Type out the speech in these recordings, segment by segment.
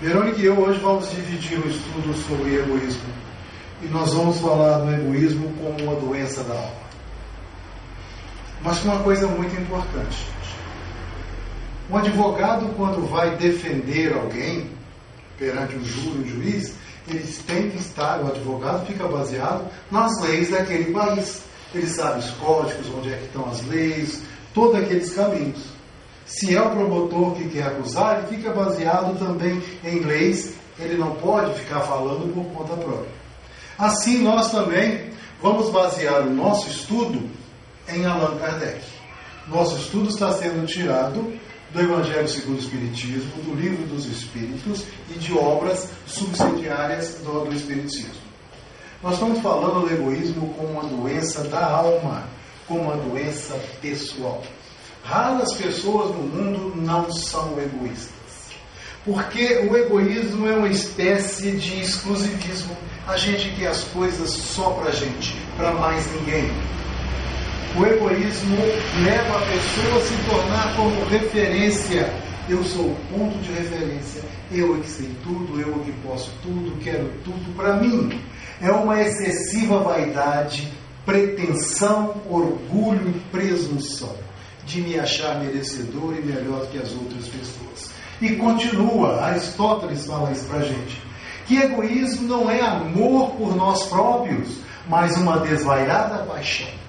Verônica e eu hoje vamos dividir o estudo sobre egoísmo. E nós vamos falar do egoísmo como uma doença da alma. Mas com uma coisa muito importante. Um advogado, quando vai defender alguém perante um júri, um juiz, eles têm que estar, o advogado fica baseado nas leis daquele país. Ele sabe os códigos, onde é que estão as leis, todos aqueles caminhos. Se é o promotor que quer acusar, ele fica baseado também em leis, ele não pode ficar falando por conta própria. Assim, nós também vamos basear o nosso estudo em Allan Kardec. Nosso estudo está sendo tirado do Evangelho segundo o Espiritismo, do Livro dos Espíritos e de obras subsidiárias do, do Espiritismo. Nós estamos falando do egoísmo como uma doença da alma, como uma doença pessoal. Raras pessoas no mundo não são egoístas. Porque o egoísmo é uma espécie de exclusivismo. A gente quer as coisas só para gente, para mais ninguém. O egoísmo leva a pessoa a se tornar como referência. Eu sou o ponto de referência. Eu é que sei tudo, eu é que posso tudo, quero tudo para mim. É uma excessiva vaidade, pretensão, orgulho e presunção de me achar merecedor e melhor que as outras pessoas. E continua, Aristóteles fala isso para gente, que egoísmo não é amor por nós próprios, mas uma desvairada paixão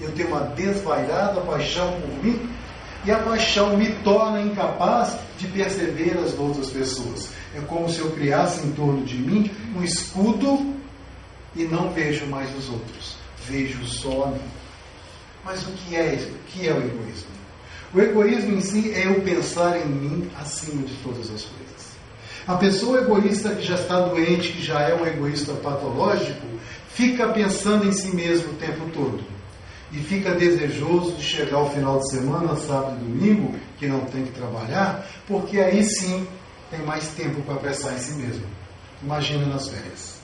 eu tenho uma desvairada paixão por mim e a paixão me torna incapaz de perceber as outras pessoas. É como se eu criasse em torno de mim um escudo e não vejo mais os outros, vejo só a mim. Mas o que é? O que é o egoísmo? O egoísmo em si é eu pensar em mim acima de todas as coisas. A pessoa egoísta que já está doente, que já é um egoísta patológico, fica pensando em si mesmo o tempo todo e fica desejoso de chegar ao final de semana, sábado e domingo, que não tem que trabalhar, porque aí sim tem mais tempo para pensar em si mesmo. Imagina nas férias.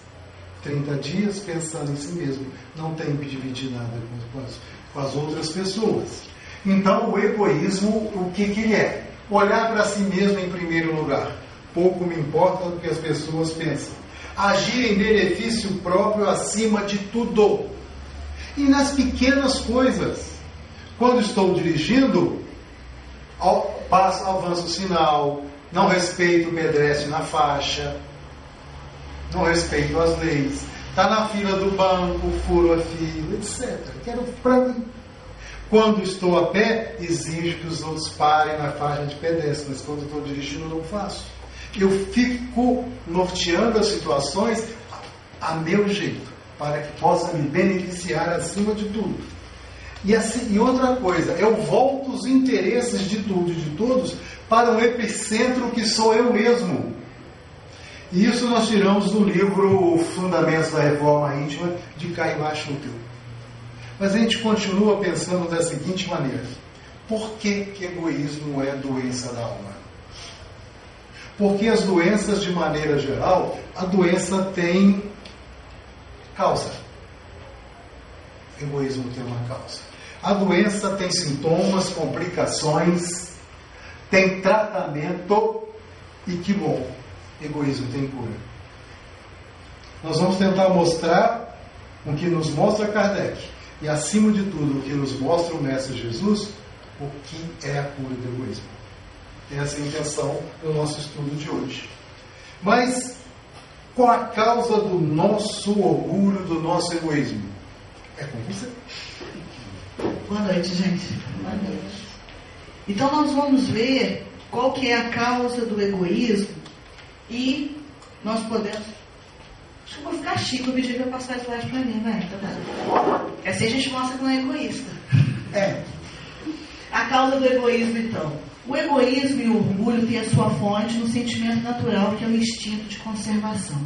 30 dias pensando em si mesmo. Não tem que dividir nada com as, com as outras pessoas. Então, o egoísmo, o que, que ele é? Olhar para si mesmo em primeiro lugar. Pouco me importa o que as pessoas pensam. Agir em benefício próprio acima de tudo e nas pequenas coisas. Quando estou dirigindo, passo, avanço o sinal, não respeito o pedestre na faixa, não respeito as leis, está na fila do banco, furo a fila, etc. Quero para mim. Quando estou a pé, exijo que os outros parem na faixa de pedestre, mas quando estou dirigindo, não faço. Eu fico norteando as situações a meu jeito para que possa me beneficiar acima de tudo. E, assim, e outra coisa, eu volto os interesses de tudo e de todos para o epicentro que sou eu mesmo. E isso nós tiramos do livro Fundamentos da Reforma Íntima de Caio Schutel. Mas a gente continua pensando da seguinte maneira: por que, que egoísmo é doença da alma? Porque as doenças, de maneira geral, a doença tem Causa. Egoísmo tem uma causa. A doença tem sintomas, complicações, tem tratamento e que bom, egoísmo tem cura. Nós vamos tentar mostrar o que nos mostra Kardec e, acima de tudo, o que nos mostra o Mestre Jesus, o que é a cura do egoísmo. Essa é a intenção do nosso estudo de hoje. Mas qual a causa do nosso orgulho, do nosso egoísmo? É com você. Boa noite, gente. Boa noite. Então nós vamos ver qual que é a causa do egoísmo e nós podemos. Acho que eu vou ficar chique, eu pedi para passar slide para mim, vai. Tá bom. Assim a gente mostra que não é egoísta. É. A causa do egoísmo, então. O egoísmo e o orgulho têm a sua fonte no sentimento natural, que é o instinto de conservação.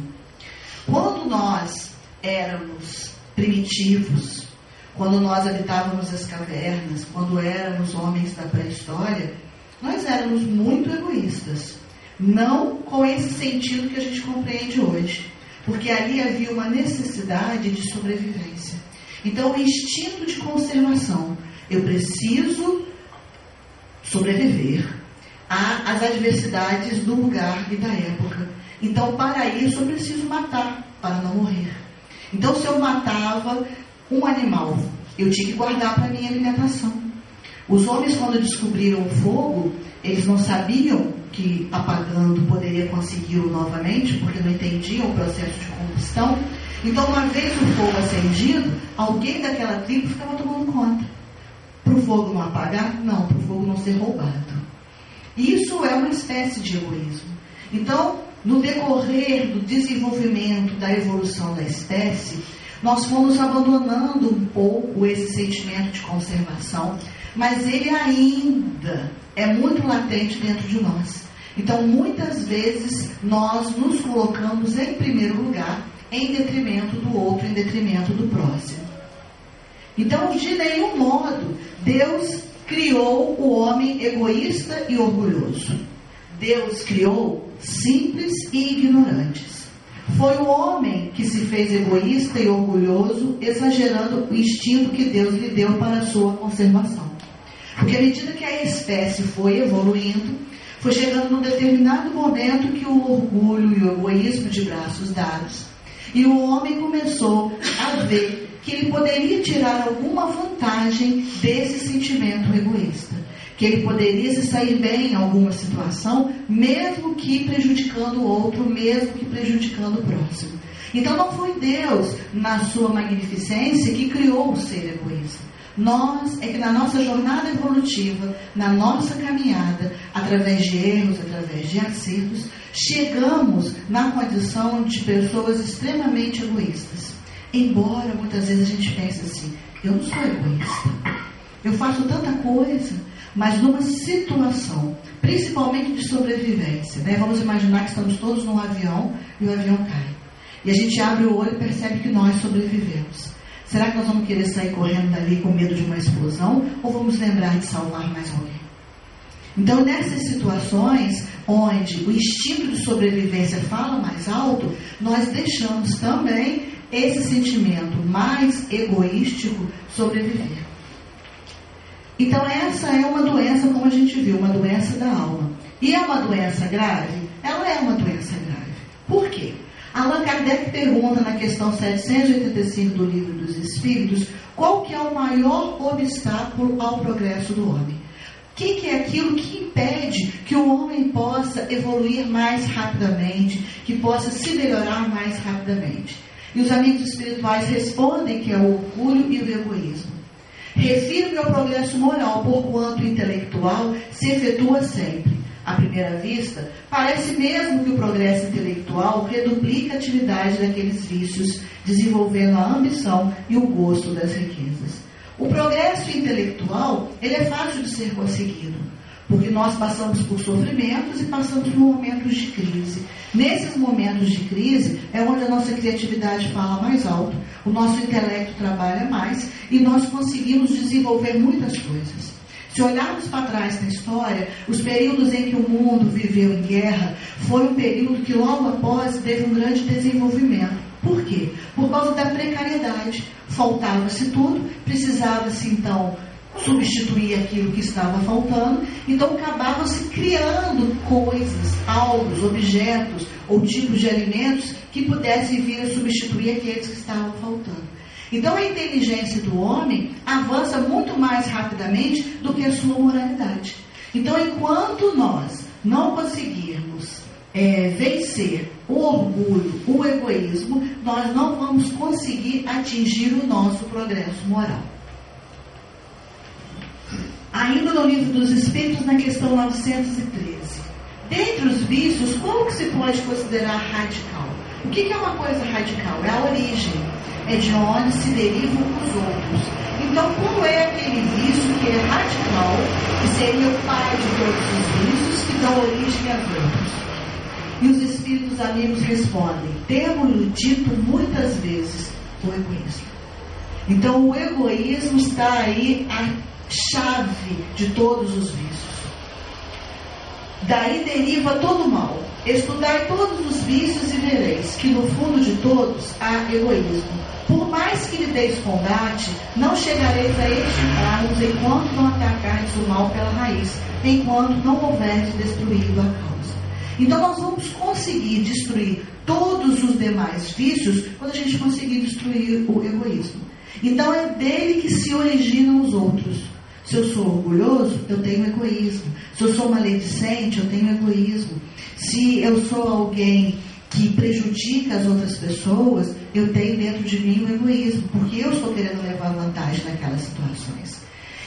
Quando nós éramos primitivos, quando nós habitávamos as cavernas, quando éramos homens da pré-história, nós éramos muito egoístas. Não com esse sentido que a gente compreende hoje, porque ali havia uma necessidade de sobrevivência. Então, o instinto de conservação. Eu preciso sobreviver. às adversidades do lugar e da época. Então, para isso, eu preciso matar para não morrer. Então, se eu matava um animal, eu tinha que guardar para minha alimentação. Os homens, quando descobriram o fogo, eles não sabiam que apagando poderia consegui-lo novamente, porque não entendiam o processo de combustão. Então, uma vez o fogo acendido, alguém daquela tribo ficava tomando conta. Para o fogo não apagar? Não, para o fogo não ser roubado. Isso é uma espécie de egoísmo. Então, no decorrer do desenvolvimento, da evolução da espécie, nós fomos abandonando um pouco esse sentimento de conservação, mas ele ainda é muito latente dentro de nós. Então, muitas vezes, nós nos colocamos em primeiro lugar, em detrimento do outro, em detrimento do próximo. Então, de nenhum modo, Deus criou o homem egoísta e orgulhoso. Deus criou simples e ignorantes. Foi o homem que se fez egoísta e orgulhoso, exagerando o instinto que Deus lhe deu para a sua conservação. Porque à medida que a espécie foi evoluindo, foi chegando num determinado momento que o orgulho e o egoísmo de braços dados, e o homem começou a ver que ele poderia tirar alguma vantagem desse sentimento egoísta que ele poderia se sair bem em alguma situação, mesmo que prejudicando o outro, mesmo que prejudicando o próximo. Então não foi Deus, na sua magnificência, que criou o ser egoísta. Nós é que na nossa jornada evolutiva, na nossa caminhada, através de erros, através de acertos, chegamos na condição de pessoas extremamente egoístas. Embora muitas vezes a gente pense assim, eu não sou egoísta. Eu faço tanta coisa, mas numa situação, principalmente de sobrevivência. Né? Vamos imaginar que estamos todos num avião e o avião cai. E a gente abre o olho e percebe que nós sobrevivemos. Será que nós vamos querer sair correndo dali com medo de uma explosão ou vamos lembrar de salvar mais alguém? Então, nessas situações onde o instinto de sobrevivência fala mais alto, nós deixamos também esse sentimento mais egoístico sobreviver. Então, essa é uma doença, como a gente viu, uma doença da alma. E é uma doença grave? Ela é uma doença grave. Por quê? Allan Kardec pergunta na questão 785 do Livro dos Espíritos qual que é o maior obstáculo ao progresso do homem. O que, que, é aquilo que impede que o homem possa evoluir mais rapidamente, que possa se melhorar mais rapidamente? E os amigos espirituais respondem que é o orgulho e o egoísmo. Refiro-me ao progresso moral, porquanto intelectual se efetua sempre. À primeira vista, parece mesmo que o progresso intelectual reduplica a atividade daqueles vícios, desenvolvendo a ambição e o gosto das riquezas. O progresso intelectual, ele é fácil de ser conseguido, porque nós passamos por sofrimentos e passamos por momentos de crise. Nesses momentos de crise é onde a nossa criatividade fala mais alto, o nosso intelecto trabalha mais e nós conseguimos desenvolver muitas coisas. Se olharmos para trás na história, os períodos em que o mundo viveu em guerra foi um período que logo após teve um grande desenvolvimento. Por quê? Por causa da precariedade. Faltava-se tudo, precisava-se então substituir aquilo que estava faltando, então acabava-se criando coisas, algos, objetos ou tipos de alimentos que pudessem vir a substituir aqueles que estavam faltando. Então a inteligência do homem avança muito mais rapidamente do que a sua moralidade. Então, enquanto nós não conseguirmos é, vencer o orgulho, o egoísmo, nós não vamos conseguir atingir o nosso progresso moral. Ainda no livro dos Espíritos, na questão 913. Dentre os vícios, qual que se pode considerar radical? O que, que é uma coisa radical? É a origem. É de onde se derivam os outros. Então, qual é aquele vício que é radical, que seria o pai de todos os vícios, que dão origem a outros? E os espíritos amigos respondem: temos dito muitas vezes o egoísmo. Então, o egoísmo está aí a chave de todos os vícios. Daí deriva todo o mal. Estudai todos os vícios e vereis que no fundo de todos há egoísmo. Por mais que lhe deis combate, não chegareis a extirpá-los enquanto não atacardes o mal pela raiz, enquanto não houverdes destruído a causa. Então nós vamos conseguir destruir todos os demais vícios quando a gente conseguir destruir o egoísmo. Então é dele que se originam os outros. Se eu sou orgulhoso, eu tenho egoísmo. Se eu sou maledicente, eu tenho egoísmo. Se eu sou alguém que prejudica as outras pessoas, eu tenho dentro de mim o egoísmo, porque eu estou querendo levar vantagem naquelas situações.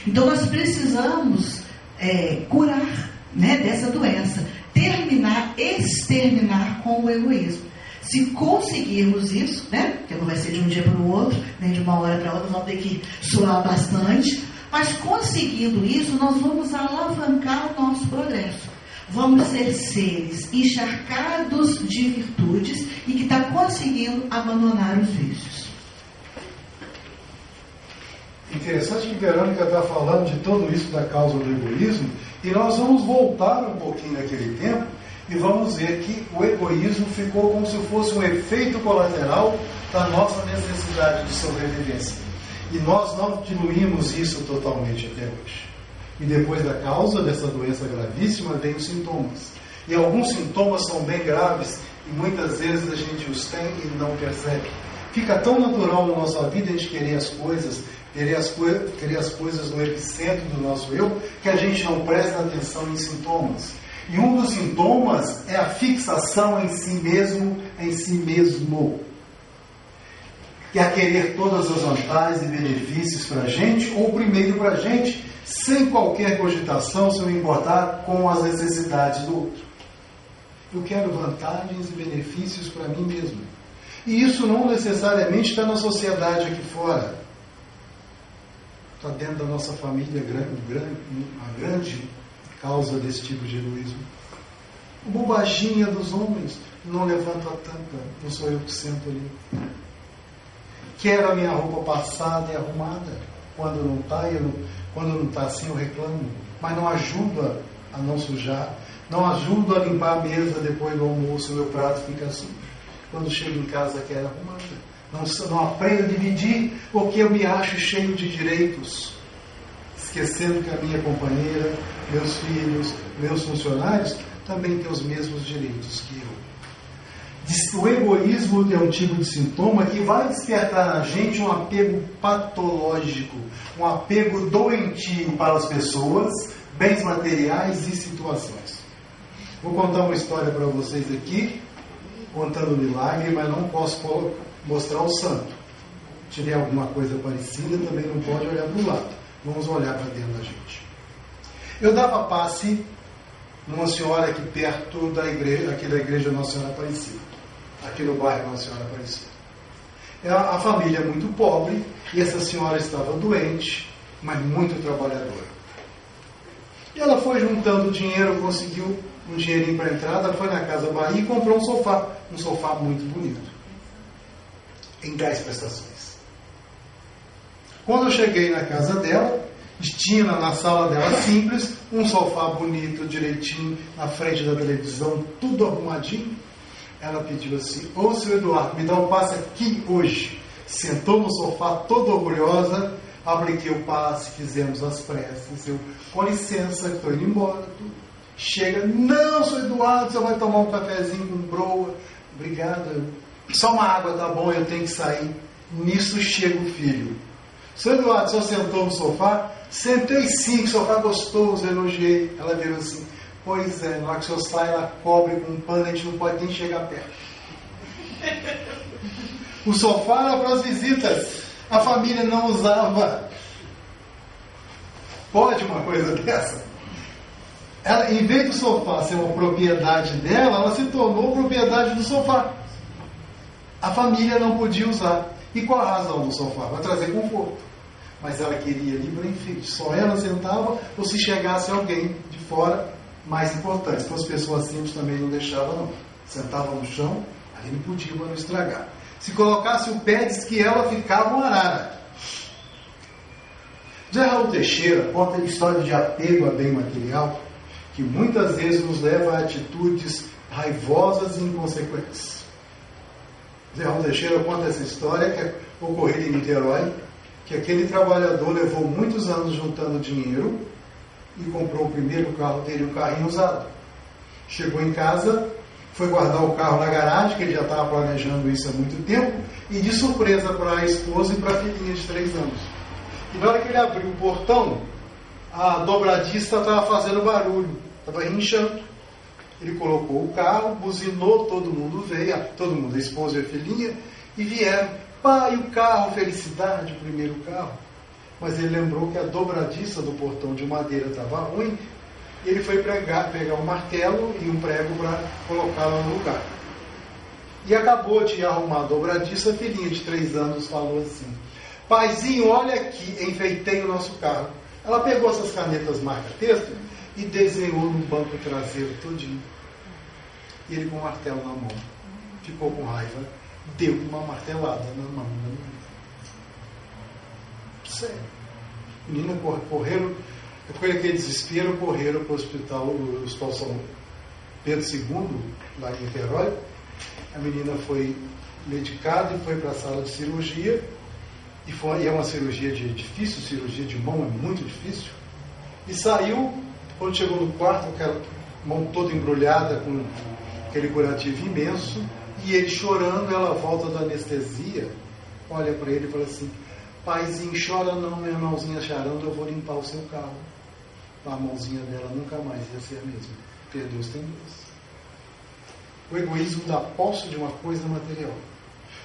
Então nós precisamos é, curar né, dessa doença, terminar, exterminar com o egoísmo. Se conseguirmos isso, né, que não vai ser de um dia para o outro, nem de uma hora para outra, vamos ter que suar bastante, mas conseguindo isso, nós vamos alavancar o nosso progresso vamos ser seres encharcados de virtudes e que está conseguindo abandonar os vícios. Interessante que Verônica está falando de tudo isso da causa do egoísmo, e nós vamos voltar um pouquinho naquele tempo e vamos ver que o egoísmo ficou como se fosse um efeito colateral da nossa necessidade de sobrevivência. E nós não diluímos isso totalmente até hoje. E depois da causa dessa doença gravíssima vem os sintomas. E alguns sintomas são bem graves e muitas vezes a gente os tem e não percebe. Fica tão natural na nossa vida a gente querer as coisas, querer as, co querer as coisas no epicentro do nosso eu, que a gente não presta atenção em sintomas. E um dos sintomas é a fixação em si mesmo, em si mesmo. Que é querer todas as vantagens e benefícios para a gente, ou primeiro para a gente, sem qualquer cogitação, se eu me importar com as necessidades do outro. Eu quero vantagens e benefícios para mim mesmo. E isso não necessariamente está na sociedade aqui fora. Está dentro da nossa família, a grande causa desse tipo de egoísmo. Bobaginha dos homens, não levanto a tampa, não sou eu que sento ali. Quero a minha roupa passada e arrumada. Quando não está, quando não está assim, eu reclamo. Mas não ajuda a não sujar. Não ajuda a limpar a mesa depois do almoço, o meu prato fica sujo. Quando chego em casa, quero arrumada. Não, não aprendo a dividir porque eu me acho cheio de direitos. Esquecendo que a minha companheira, meus filhos, meus funcionários também têm os mesmos direitos que eu. O egoísmo é um tipo de sintoma que vai despertar na gente um apego patológico, um apego doentio para as pessoas, bens materiais e situações. Vou contar uma história para vocês aqui, contando um milagre, mas não posso mostrar o santo. Tiver alguma coisa parecida, também não pode olhar para o lado. Vamos olhar para dentro da gente. Eu dava passe numa senhora aqui perto da igreja, aqui da igreja Nossa Senhora Aparecida aqui no bairro Nossa Senhora Aparecida. É a família é muito pobre e essa senhora estava doente, mas muito trabalhadora. E ela foi juntando dinheiro, conseguiu um dinheirinho para entrada, foi na Casa Bahia e comprou um sofá, um sofá muito bonito, em 10 prestações. Quando eu cheguei na casa dela, tinha na sala dela simples, um sofá bonito, direitinho, na frente da televisão, tudo arrumadinho ela pediu assim: Ô seu Eduardo, me dá um passe aqui hoje. Sentou no sofá toda orgulhosa, apliquei o passe, fizemos as preces. Eu, com licença, estou indo embora. Chega, não, seu Eduardo, você vai tomar um cafezinho com broa. Obrigado. Só uma água tá bom, eu tenho que sair. Nisso chega o filho. Seu Eduardo, só sentou no sofá? Sentei sim, sofá gostoso, elogiei. Ela virou assim: Pois é, na hora que o senhor sai, ela cobre com um pano, a gente não pode nem chegar perto. O sofá era para as visitas. A família não usava. Pode uma coisa dessa? Ela, em vez do sofá ser uma propriedade dela, ela se tornou propriedade do sofá. A família não podia usar. E qual a razão do sofá? Para trazer conforto. Mas ela queria livre Só ela sentava, ou se chegasse alguém de fora, mais importantes. Então as pessoas simples também não deixavam, não. Sentavam no chão, aí não podia para não estragar. Se colocasse o pé, diz que ela ficava uma arara. Zé Raul Teixeira conta a história de apego a bem material, que muitas vezes nos leva a atitudes raivosas e inconsequentes. Zé Raul Teixeira conta essa história que é ocorrida em Niterói, que aquele trabalhador levou muitos anos juntando dinheiro e comprou o primeiro carro dele, um carrinho usado. Chegou em casa, foi guardar o carro na garagem, que ele já estava planejando isso há muito tempo, e de surpresa para a esposa e para a filhinha de três anos. E na hora que ele abriu o portão, a dobradista estava fazendo barulho, estava inchando. Ele colocou o carro, buzinou, todo mundo veio, todo mundo, a esposa e a filhinha, e vieram. Pai, o carro, felicidade, o primeiro carro. Mas ele lembrou que a dobradiça do portão de madeira estava ruim, e ele foi pregar, pegar um martelo e um prego para colocá-la no lugar. E acabou de arrumar a dobradiça, a filhinha de três anos falou assim: Paizinho, olha aqui, enfeitei o nosso carro. Ela pegou essas canetas marca-texto e desenhou no banco traseiro todinho. E ele com o martelo na mão. Ficou com raiva. Deu uma martelada na mão da menina. Sério. Menina correram, depois daquele desespero, correram para o hospital, o hospital São Pedro II, lá em Niterói. A menina foi medicada e foi para a sala de cirurgia. E, foi, e é uma cirurgia de difícil, cirurgia de mão é muito difícil. E saiu quando chegou no quarto, aquela mão toda embrulhada com aquele curativo imenso, e ele chorando, ela volta da anestesia, olha para ele e fala assim: Paizinho, chora não, minha mãozinha charando, eu vou limpar o seu carro. A mãozinha dela nunca mais ia ser a mesma. Perdeu os tendões. O egoísmo dá posse de uma coisa material.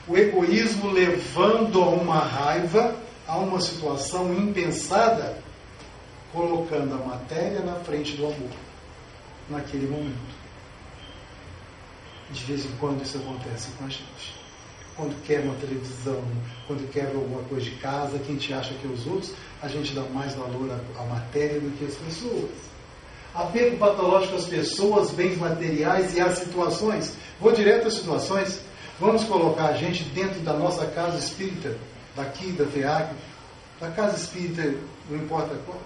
O egoísmo levando a uma raiva, a uma situação impensada, colocando a matéria na frente do amor, naquele momento. De vez em quando isso acontece com a gente. Quando quer uma televisão, quando quer alguma coisa de casa, quem te acha que é os outros, a gente dá mais valor à, matéria do que às pessoas. Apego patológico às pessoas, bens materiais e às situações. Vou direto às situações. Vamos colocar a gente dentro da nossa casa espírita, daqui, da FEAC, da casa espírita, não importa qual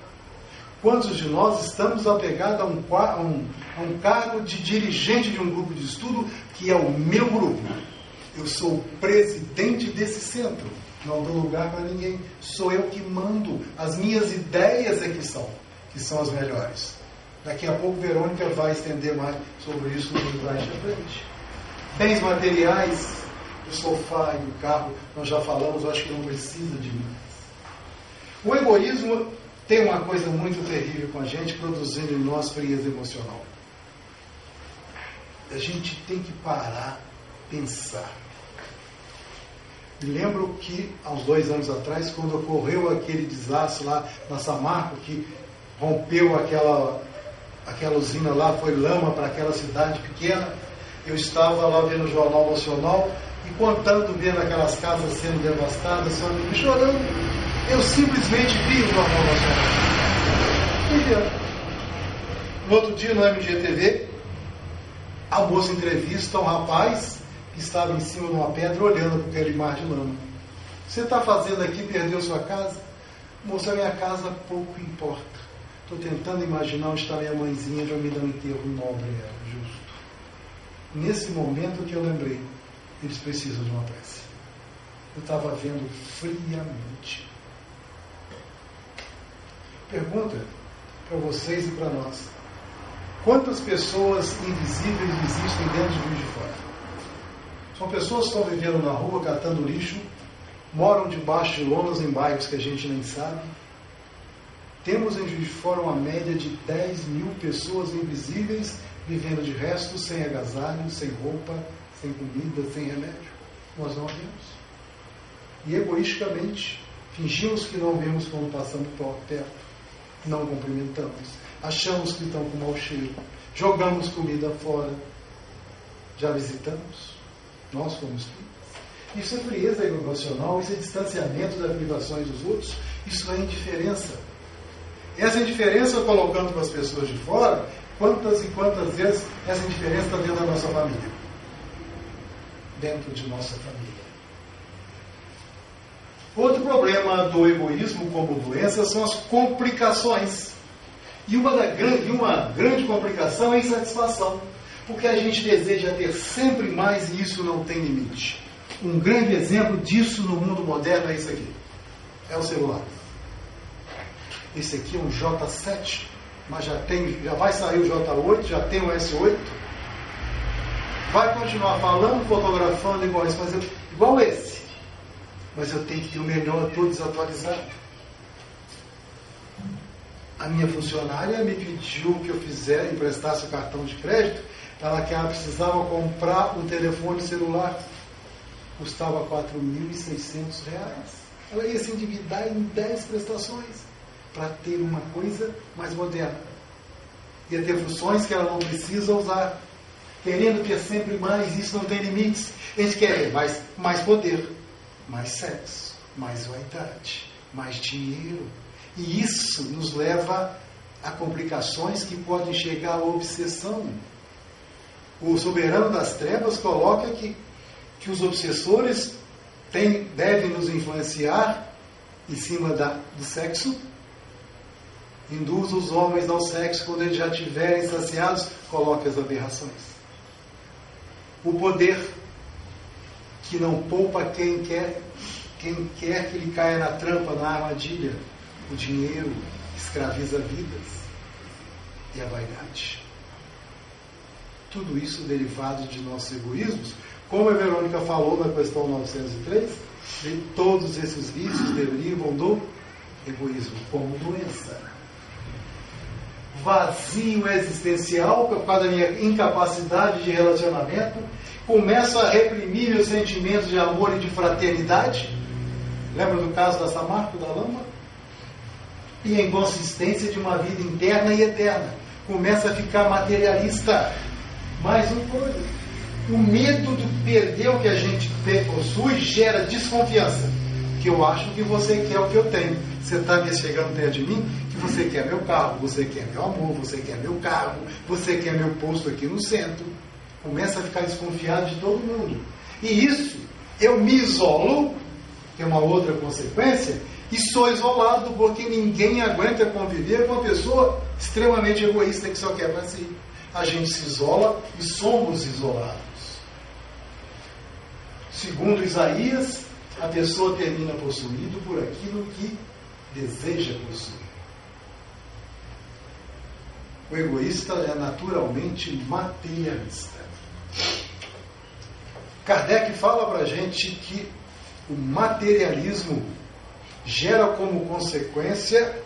Quantos de nós estamos apegados a um, a, um, a um, cargo de dirigente de um grupo de estudo que é o meu grupo? Eu sou o presidente desse centro. Não dou lugar para ninguém. Sou eu que mando. As minhas ideias é que são, que são as melhores. Daqui a pouco Verônica vai estender mais sobre isso no trás da frente. Bens materiais, o sofá e o carro, nós já falamos, eu acho que não precisa de mim. O egoísmo tem uma coisa muito terrível com a gente, produzindo em nós frieza emocional. A gente tem que parar, pensar. Me lembro que, há uns dois anos atrás, quando ocorreu aquele desastre lá na Samarco, que rompeu aquela, aquela usina lá, foi lama para aquela cidade pequena, eu estava lá vendo o Jornal Nacional e contando, vendo aquelas casas sendo devastadas, só me chorando eu simplesmente vi o Jornal Nacional. No outro dia, no MGTV, a moça entrevista um rapaz que estava em cima de uma pedra olhando para aquele mar de lama. Você está fazendo aqui, perdeu sua casa? Moça, minha casa pouco importa. Estou tentando imaginar onde está minha mãezinha para me dar um enterro nobre, justo. Nesse momento que eu lembrei, eles precisam de uma prece. Eu estava vendo friamente Pergunta para vocês e para nós: quantas pessoas invisíveis existem dentro de Juiz de Fora? São pessoas que estão vivendo na rua, catando lixo, moram debaixo de lonas em bairros que a gente nem sabe. Temos em Juiz de Fora uma média de 10 mil pessoas invisíveis vivendo de resto, sem agasalho, sem roupa, sem comida, sem remédio. Nós não vemos. E egoisticamente, fingimos que não vemos quando passamos perto não cumprimentamos. Achamos que estão com mau cheiro. Jogamos comida fora. Já visitamos? Nós fomos Isso é frieza emocional, isso é distanciamento das privações dos outros, isso é indiferença. Essa indiferença colocando para as pessoas de fora, quantas e quantas vezes essa indiferença está dentro da nossa família? Dentro de nossa família. Outro problema do egoísmo como doença são as complicações. E uma, da, e uma grande complicação é a insatisfação. Porque a gente deseja ter sempre mais e isso não tem limite. Um grande exemplo disso no mundo moderno é isso aqui. É o celular. Esse aqui é um J7, mas já tem, já vai sair o J8, já tem o S8. Vai continuar falando, fotografando igual esse, mas eu, igual esse. Mas eu tenho que ter o melhor todo desatualizado. A minha funcionária me pediu que eu fizesse, emprestasse o cartão de crédito, ela que ela precisava comprar um telefone celular. Custava R$ 4.600. Ela ia se endividar em 10 prestações para ter uma coisa mais moderna. Ia ter funções que ela não precisa usar. Querendo ter sempre mais, isso não tem limites. A gente quer mais, mais poder, mais sexo, mais vaidade, mais dinheiro. E isso nos leva a complicações que podem chegar à obsessão. O soberano das trevas coloca que, que os obsessores têm, devem nos influenciar em cima da, do sexo Induz os homens ao sexo quando eles já estiverem saciados, coloque as aberrações. O poder que não poupa quem quer, quem quer que ele caia na trampa, na armadilha. O dinheiro escraviza vidas e a vaidade. Tudo isso derivado de nossos egoísmos, como a Verônica falou na questão 903, de todos esses vícios derivam do egoísmo como doença vazio existencial por causa da minha incapacidade de relacionamento, começo a reprimir meus sentimentos de amor e de fraternidade. Lembra do caso da Samarco, da Lama? E a inconsistência de uma vida interna e eterna. Começa a ficar materialista. Mais um coisa. O medo de perder o que a gente possui gera desconfiança. Que eu acho que você quer o que eu tenho. Você está chegando perto de mim, que você quer meu carro, você quer meu amor, você quer meu carro, você quer meu posto aqui no centro. Começa a ficar desconfiado de todo mundo. E isso, eu me isolo, tem uma outra consequência, e sou isolado porque ninguém aguenta conviver com uma pessoa extremamente egoísta que só quer para si. A gente se isola e somos isolados. Segundo Isaías, a pessoa termina possuído por aquilo que deseja possuir. O egoísta é naturalmente materialista. Kardec fala para a gente que o materialismo gera como consequência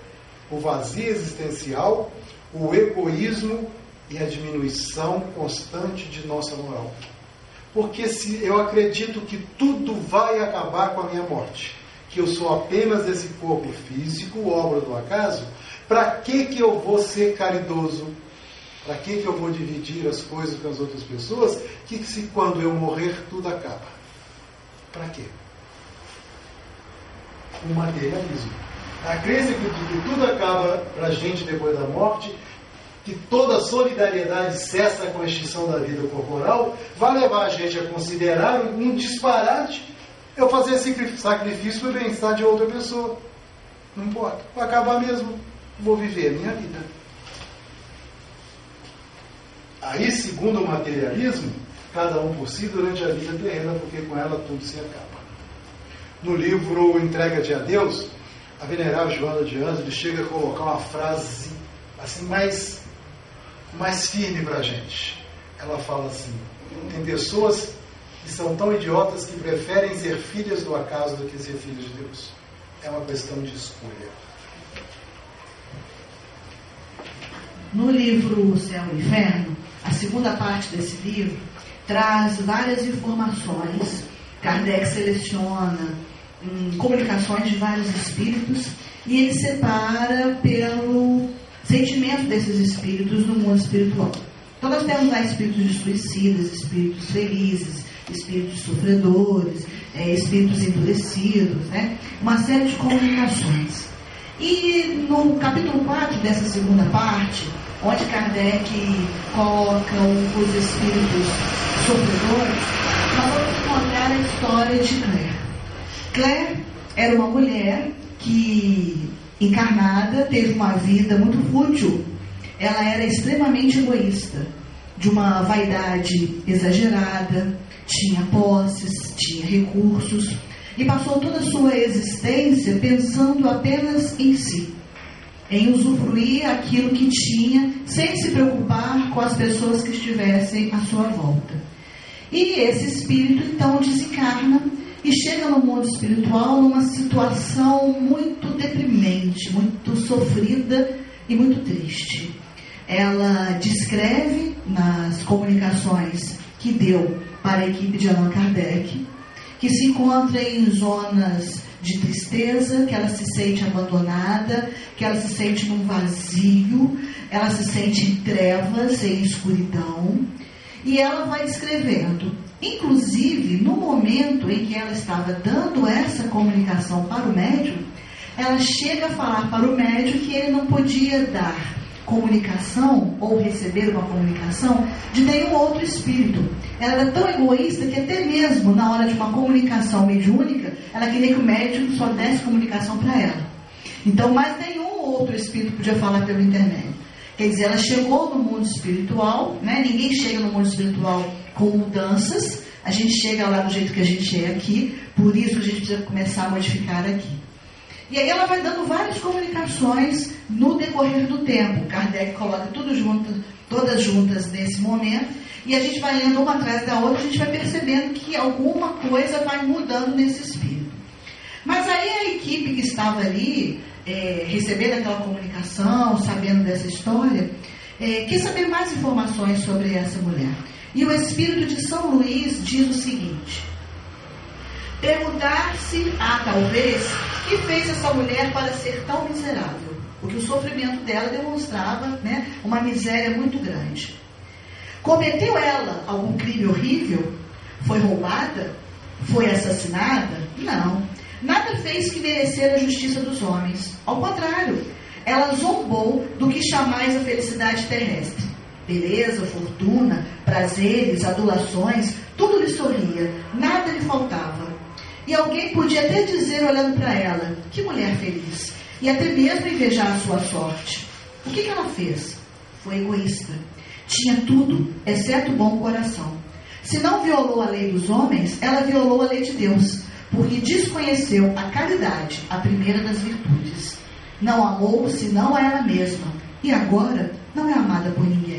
o vazio existencial, o egoísmo e a diminuição constante de nossa moral. Porque se eu acredito que tudo vai acabar com a minha morte, que eu sou apenas esse corpo físico, obra do acaso, para que, que eu vou ser caridoso? Para que, que eu vou dividir as coisas com as outras pessoas? Que, se quando eu morrer tudo acaba? Para quê? O materialismo. A crença de que tudo acaba para a gente depois da morte, que toda solidariedade cessa com a extinção da vida corporal, vai levar a gente a considerar um disparate eu fazer sacrifício para o bem-estar de outra pessoa. Não importa. Vai acabar mesmo vou viver a minha vida. Aí, segundo o materialismo, cada um por si durante a vida terrena, porque com ela tudo se acaba. No livro Entrega-te a Deus, a venerável Joana de Ângeles chega a colocar uma frase assim mais, mais firme para a gente. Ela fala assim: tem pessoas que são tão idiotas que preferem ser filhas do acaso do que ser filhos de Deus. É uma questão de escolha. No livro Céu e Inferno, a segunda parte desse livro traz várias informações. Kardec seleciona hum, comunicações de vários espíritos e ele separa pelo sentimento desses espíritos no mundo espiritual. Então nós temos lá espíritos suicidas, espíritos felizes, espíritos sofredores, é, espíritos endurecidos, né? uma série de comunicações. E no capítulo 4 dessa segunda parte, onde Kardec coloca os espíritos sofredores, nós vamos encontrar a história de Claire. Claire era uma mulher que, encarnada, teve uma vida muito fútil. Ela era extremamente egoísta. de uma vaidade exagerada, tinha posses, tinha recursos e passou toda a sua existência pensando apenas em si, em usufruir aquilo que tinha, sem se preocupar com as pessoas que estivessem à sua volta. E esse espírito então e chega no mundo espiritual numa situação muito deprimente, muito sofrida e muito triste. Ela descreve nas comunicações que deu para a equipe de Allan Kardec que se encontra em zonas de tristeza, que ela se sente abandonada, que ela se sente num vazio, ela se sente em trevas, em escuridão, e ela vai escrevendo. Inclusive, no momento em que ela estava dando essa comunicação para o médium, ela chega a falar para o médium que ele não podia dar comunicação ou receber uma comunicação de nenhum outro espírito. Ela era tão egoísta que até mesmo na hora de uma comunicação mediúnica, ela queria que o médico só desse comunicação para ela. Então, mais nenhum outro espírito podia falar pelo intermédio. Quer dizer, ela chegou no mundo espiritual, né? ninguém chega no mundo espiritual com mudanças, a gente chega lá do jeito que a gente é aqui, por isso a gente precisa começar a modificar aqui. E aí ela vai dando várias comunicações no decorrer do tempo. Kardec coloca tudo junto, todas juntas nesse momento, e a gente vai lendo uma atrás da outra, a gente vai percebendo que alguma coisa vai mudando nesse espírito. Mas aí a equipe que estava ali, é, recebendo aquela comunicação, sabendo dessa história, é, quis saber mais informações sobre essa mulher. E o espírito de São Luís diz o seguinte: perguntar-se, ah, talvez, que fez essa mulher para ser tão miserável? Porque o sofrimento dela demonstrava né, uma miséria muito grande. Cometeu ela algum crime horrível? Foi roubada? Foi assassinada? Não. Nada fez que merecer a justiça dos homens. Ao contrário, ela zombou do que chamais a felicidade terrestre. Beleza, fortuna, prazeres, adulações, tudo lhe sorria, nada lhe faltava. E alguém podia até dizer, olhando para ela, que mulher feliz. E até mesmo invejar a sua sorte. O que, que ela fez? Foi egoísta. Tinha tudo, exceto bom coração. Se não violou a lei dos homens, ela violou a lei de Deus, porque desconheceu a caridade, a primeira das virtudes. Não amou senão a ela mesma, e agora não é amada por ninguém.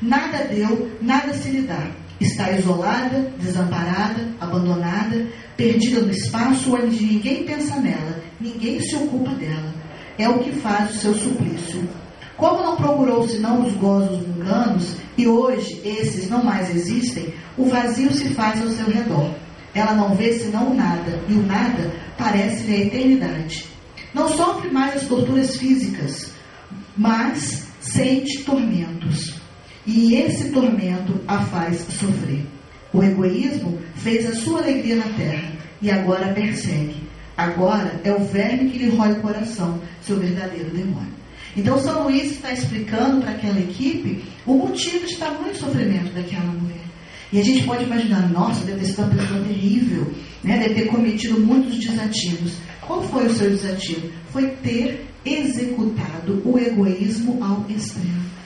Nada deu, nada se lhe dá. Está isolada, desamparada, abandonada, perdida no espaço onde ninguém pensa nela, ninguém se ocupa dela. É o que faz o seu suplício. Como não procurou senão os gozos mundanos, e hoje esses não mais existem, o vazio se faz ao seu redor. Ela não vê senão o nada, e o nada parece-lhe a eternidade. Não sofre mais as torturas físicas, mas sente tormentos. E esse tormento a faz sofrer. O egoísmo fez a sua alegria na terra e agora persegue. Agora é o verme que lhe rói o coração, seu verdadeiro demônio. Então São Luís está explicando para aquela equipe o motivo de tamanho sofrimento daquela mulher. E a gente pode imaginar, nossa, deve ter sido uma pessoa terrível, né? deve ter cometido muitos desativos. Qual foi o seu desativo? Foi ter executado o egoísmo ao extremo.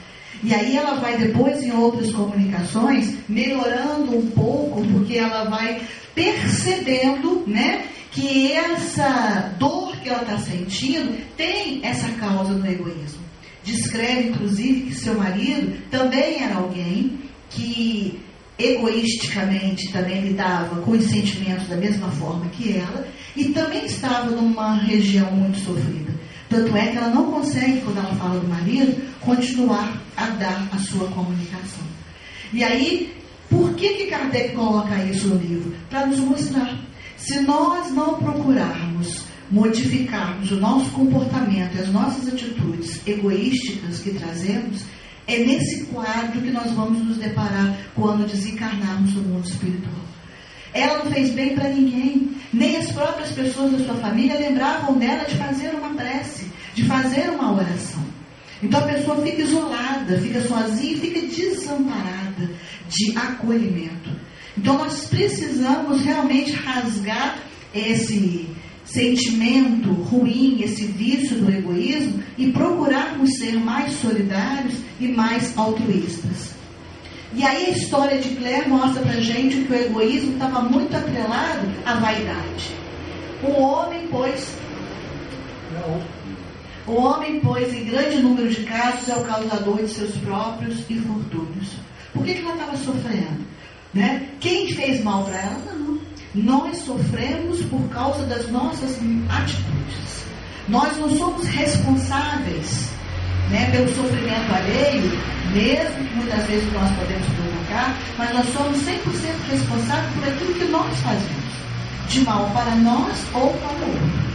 E aí ela vai depois em outras comunicações melhorando um pouco, porque ela vai percebendo, né, que essa dor que ela está sentindo tem essa causa do egoísmo. Descreve, inclusive, que seu marido também era alguém que egoisticamente também lidava com os sentimentos da mesma forma que ela e também estava numa região muito sofrida. Tanto é que ela não consegue, quando ela fala do marido, continuar a dar a sua comunicação. E aí, por que, que Kardec coloca isso no livro? Para nos mostrar. Se nós não procurarmos modificarmos o nosso comportamento e as nossas atitudes egoísticas que trazemos, é nesse quadro que nós vamos nos deparar quando desencarnarmos no mundo espiritual. Ela não fez bem para ninguém. Nem as próprias pessoas da sua família lembravam dela de fazer uma prece, de fazer uma oração. Então a pessoa fica isolada, fica sozinha fica desamparada de acolhimento. Então nós precisamos realmente rasgar esse sentimento ruim, esse vício do egoísmo e procurarmos ser mais solidários e mais altruístas. E aí a história de Claire mostra pra gente que o egoísmo estava muito atrelado à vaidade. O homem, pois. O homem, pois, em grande número de casos, é o causador de seus próprios infortúnios. Por que, que ela estava sofrendo? Né? Quem fez mal para ela? Não. Nós sofremos por causa das nossas atitudes. Nós não somos responsáveis né, pelo sofrimento alheio, mesmo que muitas vezes nós podemos provocar, mas nós somos 100% responsáveis por aquilo que nós fazemos, de mal para nós ou para o outro.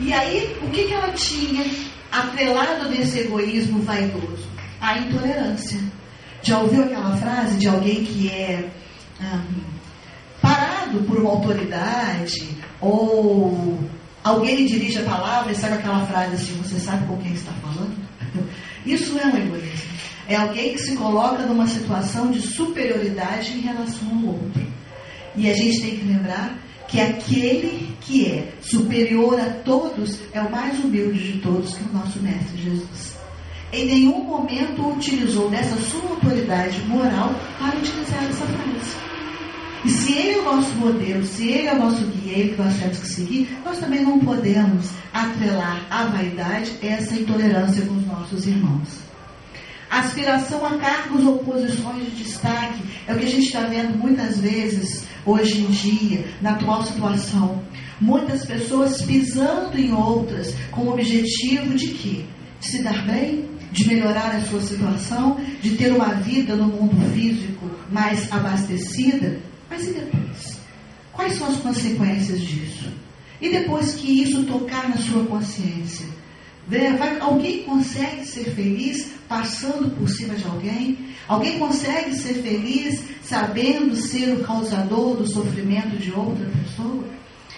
E aí, o que, que ela tinha atrelado desse egoísmo vaidoso? A intolerância. Já ouviu aquela frase de alguém que é hum, parado por uma autoridade ou alguém dirige a palavra e sabe aquela frase assim, você sabe com quem está falando? Isso é um egoísmo. É alguém que se coloca numa situação de superioridade em relação ao outro. E a gente tem que lembrar que aquele que é superior a todos é o mais humilde de todos, que é o nosso Mestre Jesus. Em nenhum momento utilizou dessa sua autoridade moral para utilizar essa frase. E se ele é o nosso modelo, se ele é o nosso guia, ele que nós temos que seguir, nós também não podemos atrelar à vaidade essa intolerância com os nossos irmãos. Aspiração a cargos ou posições de destaque é o que a gente está vendo muitas vezes hoje em dia, na atual situação. Muitas pessoas pisando em outras com o objetivo de quê? De se dar bem, de melhorar a sua situação, de ter uma vida no mundo físico mais abastecida, mas e depois? Quais são as consequências disso? E depois que isso tocar na sua consciência? Vai, alguém consegue ser feliz passando por cima de alguém? Alguém consegue ser feliz sabendo ser o causador do sofrimento de outra pessoa?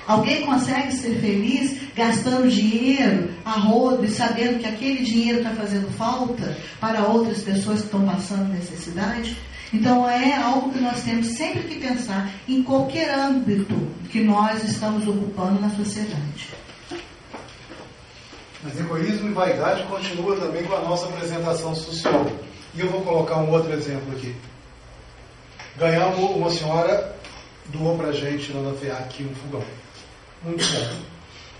Alguém consegue ser feliz gastando dinheiro a rodo e sabendo que aquele dinheiro está fazendo falta para outras pessoas que estão passando necessidade? Então é algo que nós temos sempre que pensar em qualquer âmbito que nós estamos ocupando na sociedade. Mas egoísmo e vaidade continua também com a nossa apresentação social. E eu vou colocar um outro exemplo aqui. Ganhamos, uma senhora doou para a gente lá na FEAC um fogão. Muito bom.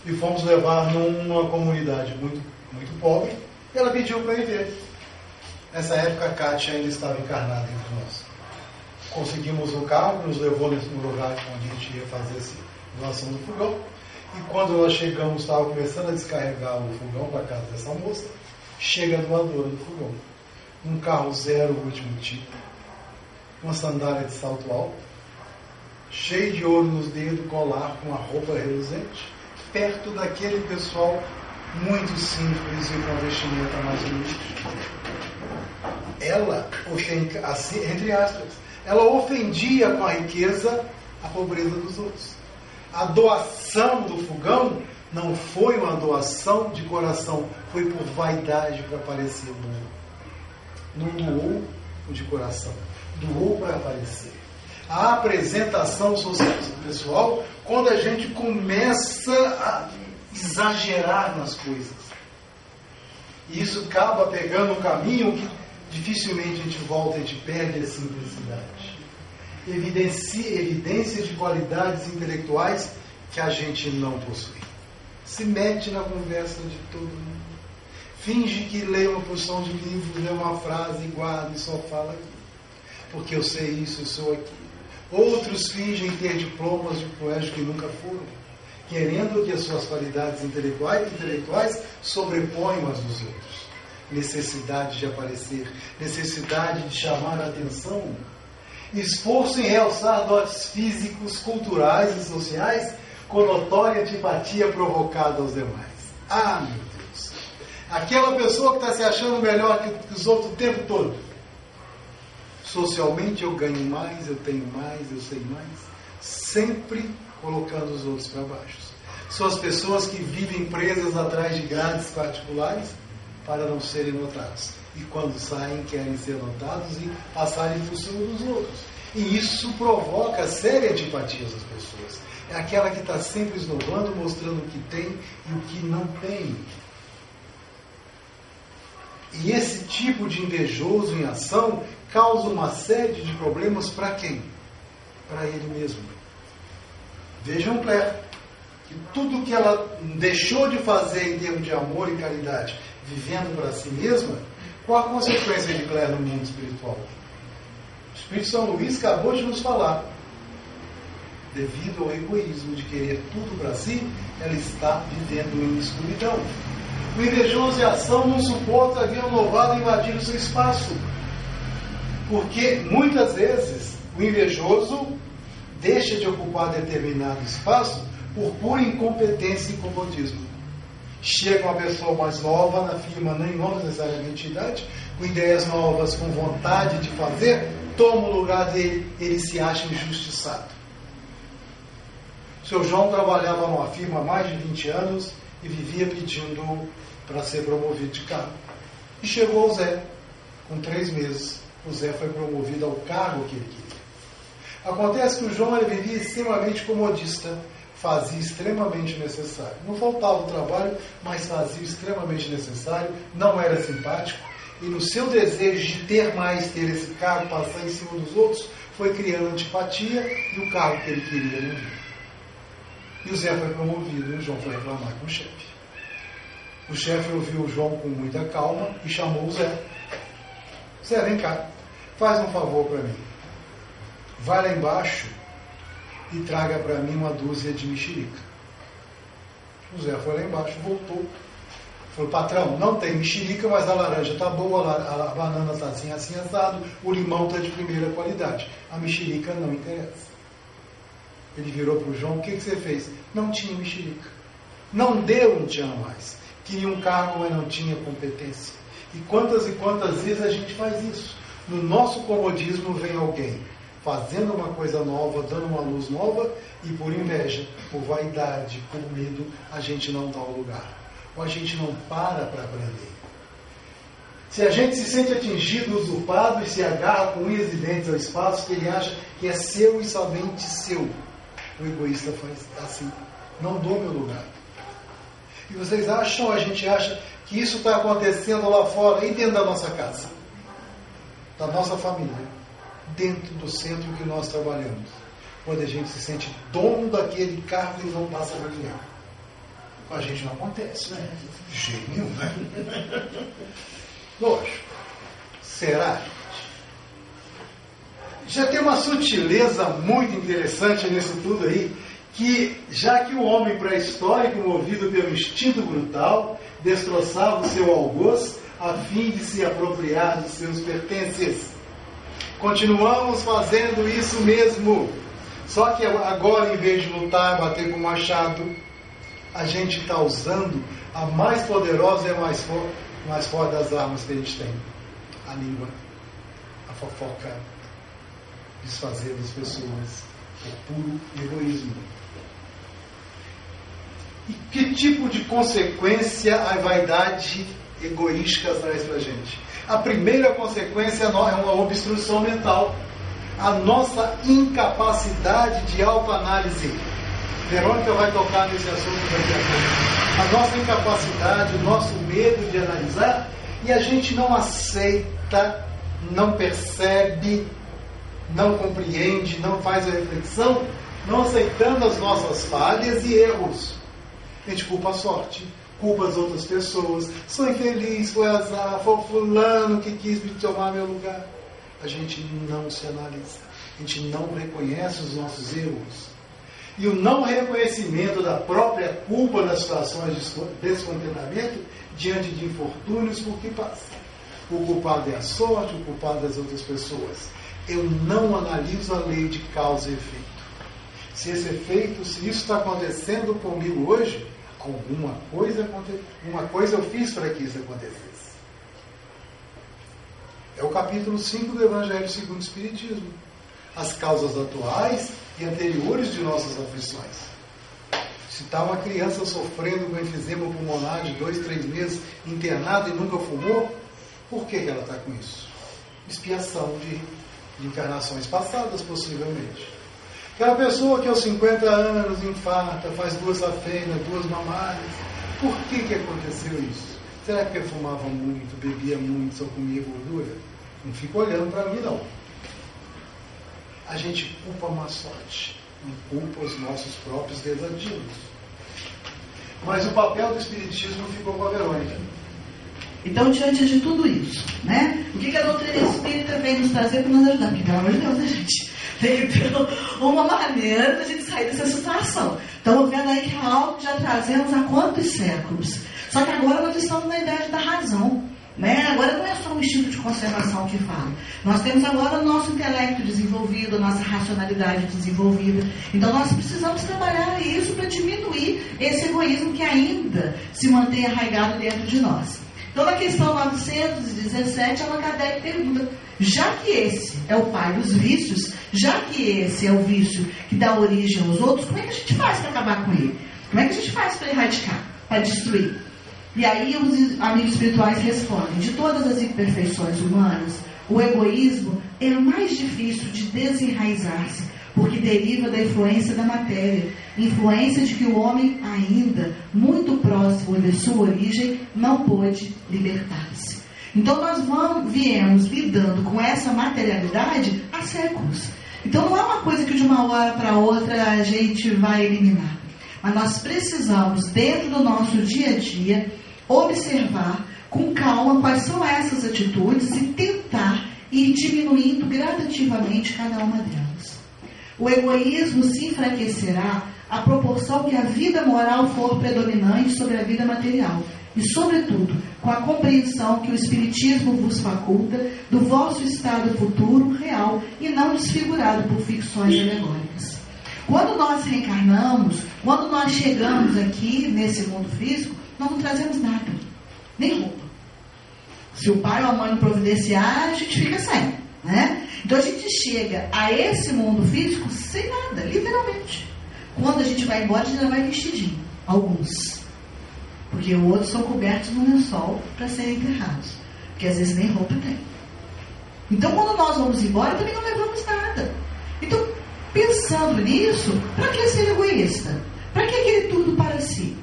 E fomos levar numa comunidade muito, muito pobre. E ela pediu para ir ver. Nessa época, a Kátia ainda estava encarnada entre nós. Conseguimos o carro, nos levou no lugar onde a gente ia fazer essa doação do fogão. E quando nós chegamos, estava começando a descarregar o fogão para casa dessa moça, chega a doadora do fogão. Um carro zero, último tipo, uma sandália de salto alto, cheio de ouro nos dedos, colar com a roupa reluzente, perto daquele pessoal muito simples e com a vestimenta mais humilde ela, assim, entre aspas, ela ofendia com a riqueza a pobreza dos outros. A doação do fogão não foi uma doação de coração, foi por vaidade para aparecer no mundo. Não doou de coração, doou para aparecer. A apresentação social pessoal, quando a gente começa a exagerar nas coisas. E isso acaba pegando um caminho que dificilmente a gente volta, a gente perde a simplicidade. Evidencia, evidência de qualidades intelectuais que a gente não possui. Se mete na conversa de todo mundo. Finge que lê uma porção de livros, lê uma frase guarda e só fala aqui. Porque eu sei isso, eu sou aquilo. Outros fingem ter diplomas de colégio que nunca foram, querendo que as suas qualidades intelectuais, intelectuais sobreponham as dos outros necessidade de aparecer, necessidade de chamar a atenção, esforço em realçar dotes físicos, culturais e sociais com notória antipatia provocada aos demais. Ah, meu Deus! Aquela pessoa que está se achando melhor que os outros o tempo todo. Socialmente eu ganho mais, eu tenho mais, eu sei mais. Sempre colocando os outros para baixo. São as pessoas que vivem presas atrás de grades particulares para não serem notados. E quando saem, querem ser notados e passarem por cima dos outros. E isso provoca séria antipatia das pessoas. É aquela que está sempre esnobando, mostrando o que tem e o que não tem. E esse tipo de invejoso em ação causa uma série de problemas para quem? Para ele mesmo. Vejam Claire, que tudo que ela deixou de fazer em termos de amor e caridade, vivendo para si mesma, qual a consequência de Claire no mundo espiritual? O Espírito São Luís acabou de nos falar. Devido ao egoísmo de querer tudo para si, ela está vivendo em escuridão. O invejoso e ação não suporta um louvado invadir o seu espaço. Porque muitas vezes o invejoso deixa de ocupar determinado espaço por pura incompetência e comodismo. Chega uma pessoa mais nova na firma, nem não necessariamente idade, com ideias novas, com vontade de fazer, toma o lugar dele, ele se acha injustiçado. Seu João trabalhava numa firma há mais de 20 anos e vivia pedindo para ser promovido de cargo. E chegou o Zé, com três meses. O Zé foi promovido ao cargo que ele queria. Acontece que o João ele vivia extremamente comodista, fazia extremamente necessário. Não faltava o trabalho, mas fazia extremamente necessário, não era simpático, e no seu desejo de ter mais, ter esse cargo, passar em cima dos outros, foi criando antipatia e o cargo que ele queria não viu. E o Zé foi promovido e o João foi reclamar com o chefe. O chefe ouviu o João com muita calma e chamou o Zé. Zé, vem cá, faz um favor para mim. Vai lá embaixo e traga para mim uma dúzia de mexerica. O Zé foi lá embaixo, voltou. Falou, patrão, não tem mexerica, mas a laranja está boa, a, banana está assim, assim, assado, o limão está de primeira qualidade. A mexerica não interessa. Ele virou para o João, o que, que você fez? Não tinha mexerica. Não deu, não tinha mais. Queria um cargo, mas não tinha competência. E quantas e quantas vezes a gente faz isso? No nosso comodismo vem alguém fazendo uma coisa nova, dando uma luz nova, e por inveja, por vaidade, por medo, a gente não dá o lugar. Ou a gente não para para aprender. Se a gente se sente atingido, usurpado e se agarra com unhas e dentes ao espaço que ele acha que é seu e somente seu, o egoísta faz assim: não dou meu lugar. E vocês acham, a gente acha que isso está acontecendo lá fora e dentro da nossa casa, da nossa família dentro do centro que nós trabalhamos. Quando a gente se sente dono daquele carro e não passa a ganhar. Com a gente não acontece, né? Jeito nenhum, né? Lógico. Será, Já tem uma sutileza muito interessante nisso tudo aí, que já que o homem pré-histórico, movido pelo instinto brutal, destroçava o seu algoz a fim de se apropriar dos seus pertences. Continuamos fazendo isso mesmo. Só que agora, em vez de lutar, bater com o machado, a gente está usando a mais poderosa e a mais, for mais forte das armas que a gente tem: a língua, a fofoca, desfazer das pessoas, o puro egoísmo. E que tipo de consequência a vaidade egoística traz para a gente? A primeira consequência é uma obstrução mental. A nossa incapacidade de autoanálise. Verônica vai tocar nesse assunto daqui a pouco. A nossa incapacidade, o nosso medo de analisar e a gente não aceita, não percebe, não compreende, não faz a reflexão, não aceitando as nossas falhas e erros. A gente culpa a sorte culpa as outras pessoas. Sou infeliz, foi azar, foi fulano que quis me tomar meu lugar. A gente não se analisa, a gente não reconhece os nossos erros. E o não reconhecimento da própria culpa nas situações de descontentamento diante de infortúnios por que passa. O culpado é a sorte, o culpado é as outras pessoas. Eu não analiso a lei de causa e efeito. Se esse efeito, se isso está acontecendo comigo hoje, Alguma coisa, uma coisa eu fiz para que isso acontecesse. É o capítulo 5 do Evangelho segundo o Espiritismo. As causas atuais e anteriores de nossas aflições. Se está uma criança sofrendo com enfisema pulmonar de dois, três meses, internada e nunca fumou, por que, que ela está com isso? Expiação de, de encarnações passadas, possivelmente. Aquela pessoa que aos 50 anos infarta, faz duas safenas, duas mamárias. Por que, que aconteceu isso? Será que eu fumava muito, bebia muito, só comia gordura? Não fica olhando para mim, não. A gente culpa a má sorte, não culpa os nossos próprios desatinos. Mas o papel do Espiritismo ficou com a Verônica. Então, diante de tudo isso, né? O que, que a doutrina espírita vem nos trazer para nos ajudar? Porque, pelo amor de Deus, né, gente? Ter uma maneira da gente sair dessa situação. Estamos vendo aí que é algo que já trazemos há quantos séculos. Só que agora nós estamos na idade da razão. Né? Agora não é só um instinto de conservação que fala. Nós temos agora o nosso intelecto desenvolvido, a nossa racionalidade desenvolvida. Então nós precisamos trabalhar isso para diminuir esse egoísmo que ainda se mantém arraigado dentro de nós. Então na questão 917, Allan Kardec pergunta, já que esse é o pai dos vícios, já que esse é o vício que dá origem aos outros, como é que a gente faz para acabar com ele? Como é que a gente faz para erradicar, para destruir? E aí os amigos espirituais respondem: de todas as imperfeições humanas, o egoísmo é o mais difícil de desenraizar-se, porque deriva da influência da matéria, influência de que o homem, ainda muito próximo de sua origem, não pôde libertar-se. Então nós vamos, viemos lidando com essa materialidade há séculos. Então não é uma coisa que de uma hora para outra a gente vai eliminar. Mas nós precisamos, dentro do nosso dia a dia, observar com calma quais são essas atitudes e tentar ir diminuindo gradativamente cada uma delas. O egoísmo se enfraquecerá à proporção que a vida moral for predominante sobre a vida material. E, sobretudo, com a compreensão que o Espiritismo vos faculta do vosso estado futuro real e não desfigurado por ficções alegóricas. Quando nós reencarnamos, quando nós chegamos aqui nesse mundo físico, nós não trazemos nada, nem roupa. Se o pai ou a mãe providenciar, a gente fica sem. Né? Então a gente chega a esse mundo físico sem nada, literalmente. Quando a gente vai embora, a gente já vai vestidinho. Alguns. Porque outros são cobertos no lençol para serem enterrados. Porque às vezes nem roupa tem. Então quando nós vamos embora, também não levamos nada. Então, pensando nisso, para que ser egoísta? Para que querer tudo para si?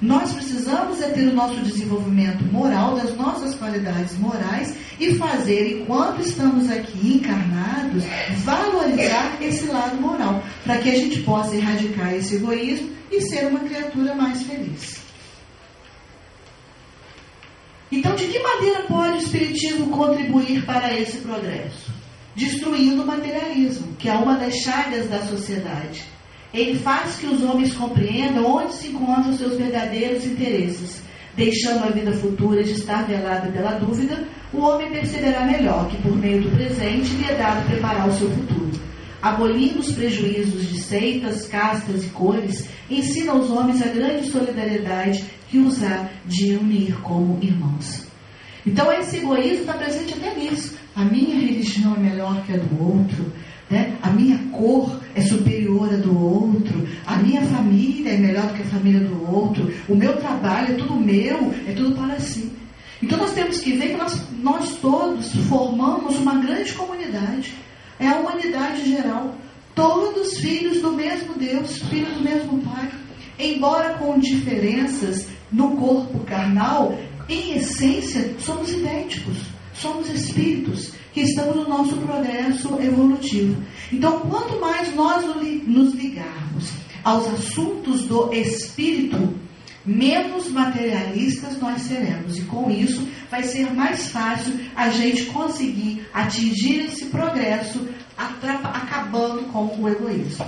Nós precisamos é ter o nosso desenvolvimento moral, das nossas qualidades morais e fazer, enquanto estamos aqui encarnados, valorizar esse lado moral, para que a gente possa erradicar esse egoísmo e ser uma criatura mais feliz. Então, de que maneira pode o Espiritismo contribuir para esse progresso? Destruindo o materialismo, que é uma das chagas da sociedade ele faz que os homens compreendam onde se encontram seus verdadeiros interesses. Deixando a vida futura de estar velada pela dúvida, o homem perceberá melhor que, por meio do presente, lhe é dado preparar o seu futuro. Abolindo os prejuízos de seitas, castas e cores, ensina aos homens a grande solidariedade que há de unir como irmãos. Então, esse egoísmo está presente até nisso. A minha religião é melhor que a do outro. Né? A minha cor é superior à do outro, a minha família é melhor do que a família do outro, o meu trabalho é tudo meu, é tudo para si. Então nós temos que ver que nós, nós todos formamos uma grande comunidade. É a humanidade geral. Todos filhos do mesmo Deus, filhos do mesmo Pai. Embora com diferenças no corpo carnal, em essência somos idênticos. Somos espíritos que estamos no nosso progresso evolutivo. Então, quanto mais nós nos ligarmos aos assuntos do espírito, menos materialistas nós seremos. E com isso, vai ser mais fácil a gente conseguir atingir esse progresso, acabando com o egoísmo.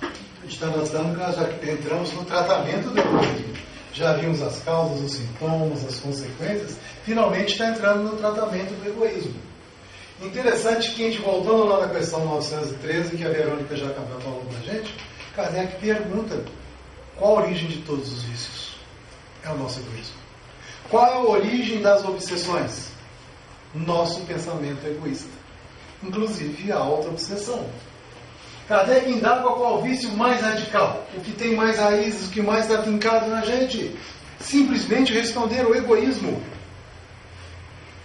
A gente está notando que nós entramos no tratamento do egoísmo. Já vimos as causas, os sintomas, as consequências, finalmente está entrando no tratamento do egoísmo. Interessante que a gente, voltando lá na questão 913, que a Verônica já acabou falando para a gente, Kardec pergunta qual a origem de todos os vícios? É o nosso egoísmo. Qual a origem das obsessões? Nosso pensamento egoísta. Inclusive a auto-obsessão. Kardec indaga qual o vício mais radical, o que tem mais raízes, o que mais está fincado na gente. Simplesmente responder o egoísmo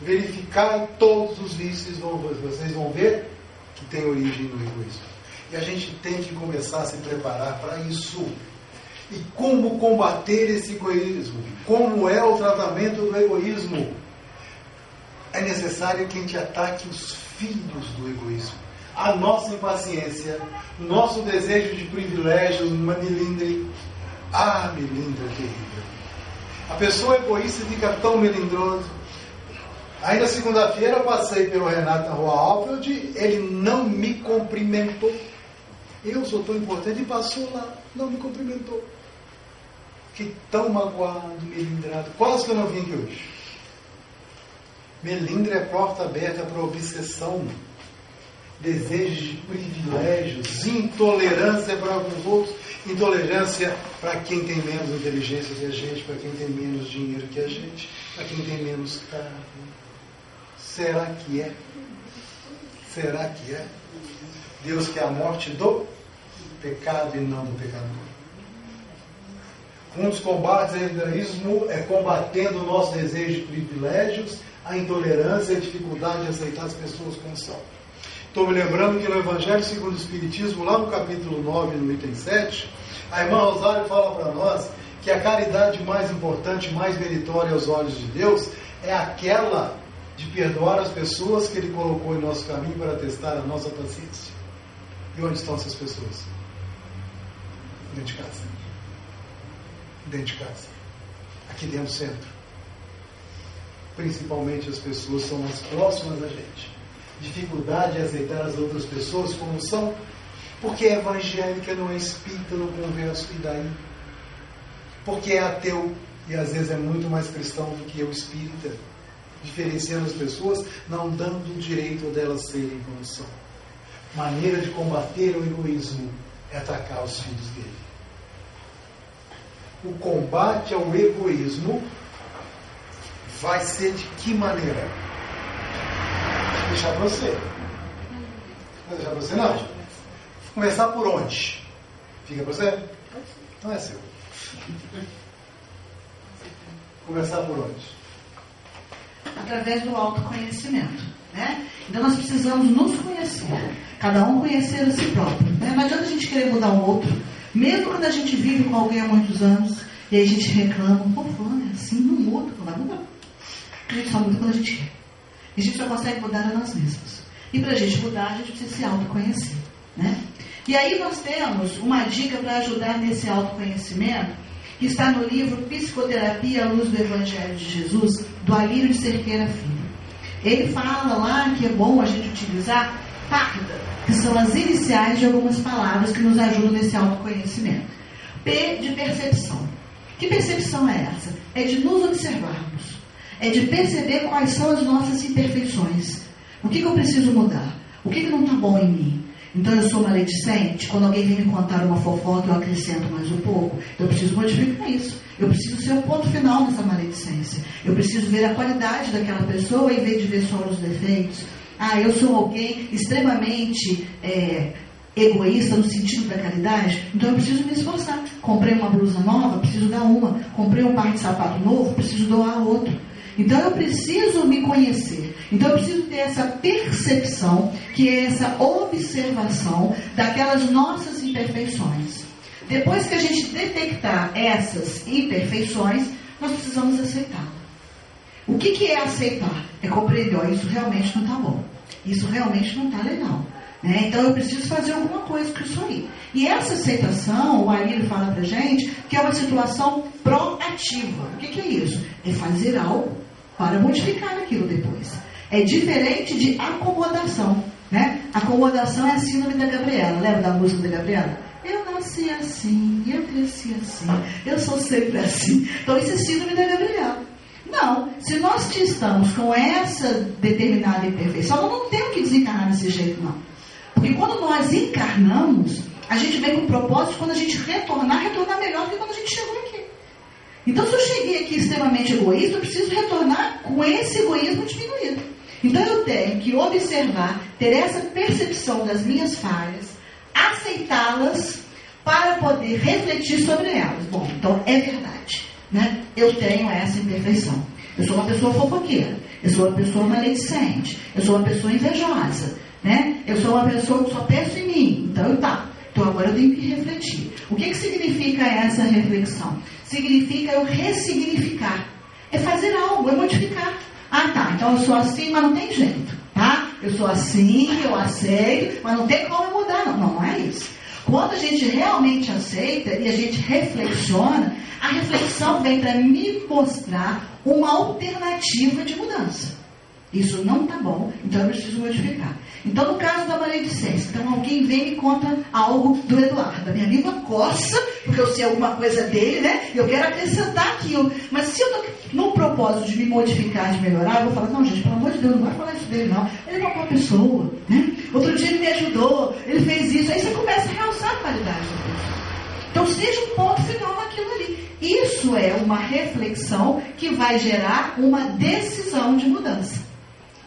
verificar todos os vícios, vocês vão ver que tem origem no egoísmo. E a gente tem que começar a se preparar para isso. E como combater esse egoísmo? Como é o tratamento do egoísmo? É necessário que a gente ataque os filhos do egoísmo. A nossa impaciência, nosso desejo de privilégios, uma melindre. Ah, melindre terrível. A pessoa egoísta fica tão melindrosa. Ainda segunda-feira eu passei pelo Renato na rua Alfield, ele não me cumprimentou. Eu sou tão importante e passou lá, não me cumprimentou. Fiquei tão magoado, melindrado. Quase que eu não vim aqui hoje. Melindre é porta aberta para obsessão, desejos de privilégios, intolerância para alguns outros, intolerância para quem tem menos inteligência que a gente, para quem tem menos dinheiro que a gente, para quem tem menos carne. Será que é? Será que é? Deus quer a morte do pecado e não do pecador. Um dos combates ao egoísmo é combatendo o nosso desejo de privilégios, a intolerância e a dificuldade de aceitar as pessoas como são. Estou me lembrando que no Evangelho segundo o Espiritismo, lá no capítulo 9, no item 7, a irmã Rosário fala para nós que a caridade mais importante, mais meritória aos olhos de Deus é aquela de perdoar as pessoas que Ele colocou em nosso caminho para testar a nossa paciência. E onde estão essas pessoas? Dentro de casa dentro de casa, aqui dentro do centro. Principalmente as pessoas são mais próximas da gente. Dificuldade em aceitar as outras pessoas como são, porque é evangélica, não é espírita, não converso, e daí? Porque é ateu e às vezes é muito mais cristão do que eu espírita, diferenciando as pessoas, não dando o direito delas serem como são. Maneira de combater o egoísmo é atacar os filhos dele o combate ao egoísmo vai ser de que maneira? Deixar para você. Vou deixar para você não. Começar por onde? Fica para você? Então é seu. Começar por onde? Através do autoconhecimento. Né? Então nós precisamos nos conhecer. Cada um conhecer a si próprio. Né? Não adianta a gente querer mudar o outro mesmo quando a gente vive com alguém há muitos anos e a gente reclama, pô, fulano é assim, não muda, não vai mudar. A gente só muda quando a gente quer. A gente só consegue mudar a nós mesmos. E para a gente mudar, a gente precisa se autoconhecer. Né? E aí nós temos uma dica para ajudar nesse autoconhecimento, que está no livro Psicoterapia à Luz do Evangelho de Jesus, do Alírio de Cerqueira Filho. Ele fala lá que é bom a gente utilizar parda que são as iniciais de algumas palavras que nos ajudam nesse autoconhecimento. P de percepção. Que percepção é essa? É de nos observarmos. É de perceber quais são as nossas imperfeições. O que, que eu preciso mudar? O que, que não está bom em mim? Então eu sou maledicente, quando alguém vem me contar uma fofoca, eu acrescento mais um pouco. Eu preciso modificar isso. Eu preciso ser o ponto final nessa maledicência. Eu preciso ver a qualidade daquela pessoa em vez de ver só os defeitos ah, eu sou alguém extremamente é, egoísta no sentido da caridade, então eu preciso me esforçar. Comprei uma blusa nova, preciso dar uma. Comprei um par de sapato novo, preciso doar outro. Então eu preciso me conhecer. Então eu preciso ter essa percepção, que é essa observação daquelas nossas imperfeições. Depois que a gente detectar essas imperfeições, nós precisamos aceitar. O que, que é aceitar? É compreender, ó, isso realmente não está bom. Isso realmente não está legal. Né? Então eu preciso fazer alguma coisa com isso aí. E essa aceitação, o Arilho fala pra gente, que é uma situação proativa. O que, que é isso? É fazer algo para modificar aquilo depois. É diferente de acomodação. Né? Acomodação é a síndrome da Gabriela. Lembra da música da Gabriela? Eu nasci assim, eu cresci assim, eu sou sempre assim. Então isso é síndrome da Gabriela. Não. Se nós estamos com essa determinada imperfeição, nós não temos que desencarnar desse jeito, não. Porque quando nós encarnamos, a gente vem com o propósito, quando a gente retornar, retornar melhor do que quando a gente chegou aqui. Então, se eu cheguei aqui extremamente egoísta, eu preciso retornar com esse egoísmo diminuído. Então, eu tenho que observar, ter essa percepção das minhas falhas, aceitá-las para poder refletir sobre elas. Bom, então é verdade né? eu tenho essa imperfeição. Eu sou uma pessoa fofoqueira, eu sou uma pessoa maledicente, eu sou uma pessoa invejosa, né? eu sou uma pessoa que só penso em mim. Então, tá, Então agora eu tenho que refletir. O que, que significa essa reflexão? Significa eu ressignificar. É fazer algo, é modificar. Ah, tá, então eu sou assim, mas não tem jeito, tá? Eu sou assim, eu aceito, mas não tem como eu mudar, não. Não, não é isso. Quando a gente realmente aceita e a gente reflexiona, a reflexão vem para me mostrar uma alternativa de mudança. Isso não está bom, então eu preciso modificar. Então, no caso da maledicência, então alguém vem e me conta algo do Eduardo. A minha língua coça, porque eu sei alguma coisa dele, né? Eu quero acrescentar aquilo. Mas se eu estou no propósito de me modificar, de melhorar, eu vou falar, não, gente, pelo amor de Deus, não vai falar isso dele, não. Ele é uma boa pessoa, né? Outro dia ele me ajudou, ele fez isso. Aí você começa a realçar a qualidade da pessoa. Então, seja um ponto final naquilo ali. Isso é uma reflexão que vai gerar uma decisão de mudança.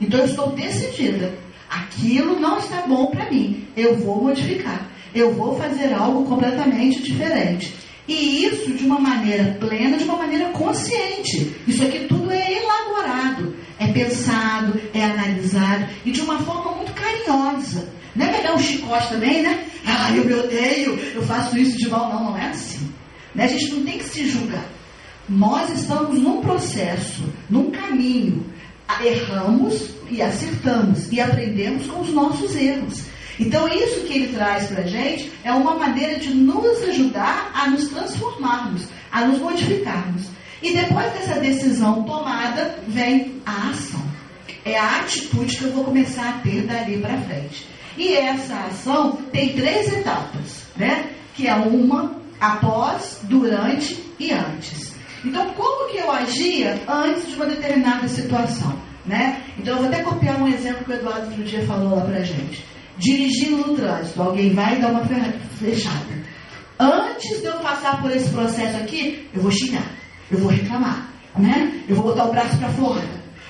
Então, eu estou decidida. Aquilo não está bom para mim. Eu vou modificar. Eu vou fazer algo completamente diferente. E isso de uma maneira plena, de uma maneira consciente. Isso aqui tudo é elaborado, é pensado, é analisado e de uma forma muito carinhosa. Não é pegar um chicote também, né? Ah, eu me odeio, eu faço isso de mal. Não, não é assim. Né? A gente não tem que se julgar. Nós estamos num processo, num caminho. Erramos e acertamos e aprendemos com os nossos erros. Então, isso que ele traz para a gente é uma maneira de nos ajudar a nos transformarmos, a nos modificarmos. E depois dessa decisão tomada, vem a ação. É a atitude que eu vou começar a ter dali para frente. E essa ação tem três etapas, né? Que é uma após, durante e antes. Então, como que eu agia antes de uma determinada situação? Né? Então, eu vou até copiar um exemplo que o Eduardo outro dia falou lá pra gente. Dirigindo no trânsito, alguém vai dar uma fechada. Antes de eu passar por esse processo aqui, eu vou xingar, eu vou reclamar, né? Eu vou botar o braço para fora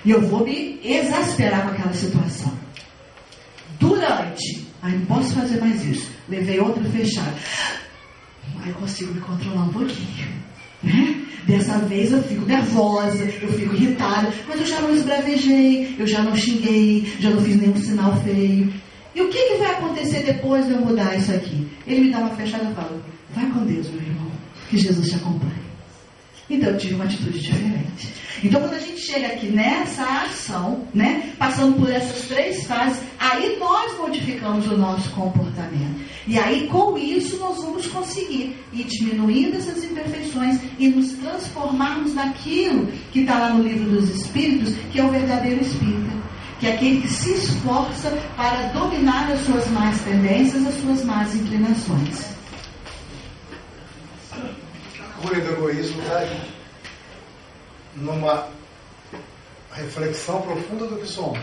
e eu vou me exasperar com aquela situação. Durante, aí não posso fazer mais isso. Levei outra fechada. Aí eu consigo me controlar um pouquinho, né? Dessa vez eu fico nervosa, eu fico irritada, mas eu já não esbravejei, eu já não xinguei, já não fiz nenhum sinal feio. E o que, que vai acontecer depois de eu mudar isso aqui? Ele me dá uma fechada e fala: Vai com Deus, meu irmão, que Jesus te acompanhe. Então eu tive uma atitude diferente. Então quando a gente chega aqui nessa ação, né, passando por essas três fases, aí nós modificamos o nosso comportamento. E aí com isso nós vamos conseguir ir diminuindo essas imperfeições e nos transformarmos naquilo que está lá no livro dos Espíritos, que é o verdadeiro Espírito. Que é aquele que se esforça para dominar as suas más tendências, as suas más inclinações cura do egoísmo está. Numa reflexão profunda do que somos.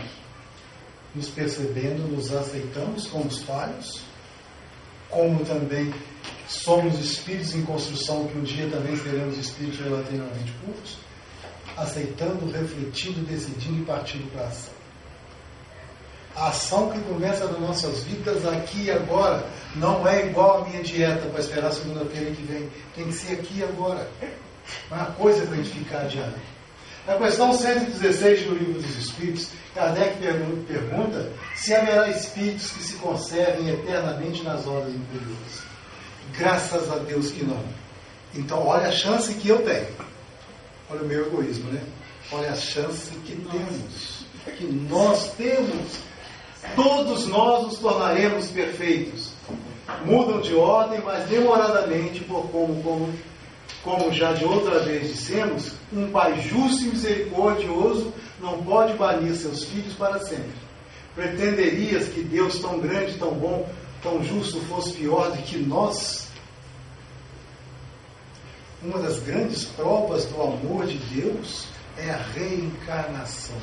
Nos percebendo, nos aceitamos como os falhos, como também somos espíritos em construção, que um dia também seremos espíritos relativamente puros, aceitando, refletindo, decidindo e partindo para a ação. A ação que começa nas nossas vidas aqui e agora não é igual à minha dieta para esperar segunda-feira que vem. Tem que ser aqui e agora. Não é uma coisa para a gente ficar adiante. Na questão 116 do Livro dos Espíritos, Kardec pergunta se haverá espíritos que se conservem eternamente nas ordens inferiores. Graças a Deus que não. Então, olha a chance que eu tenho. Olha o meu egoísmo, né? Olha a chance que temos. Que nós temos Todos nós nos tornaremos perfeitos. Mudam de ordem, mas demoradamente, por como, como, como já de outra vez dissemos, um pai justo e misericordioso não pode banir seus filhos para sempre. Pretenderias que Deus tão grande, tão bom, tão justo fosse pior do que nós? Uma das grandes provas do amor de Deus é a reencarnação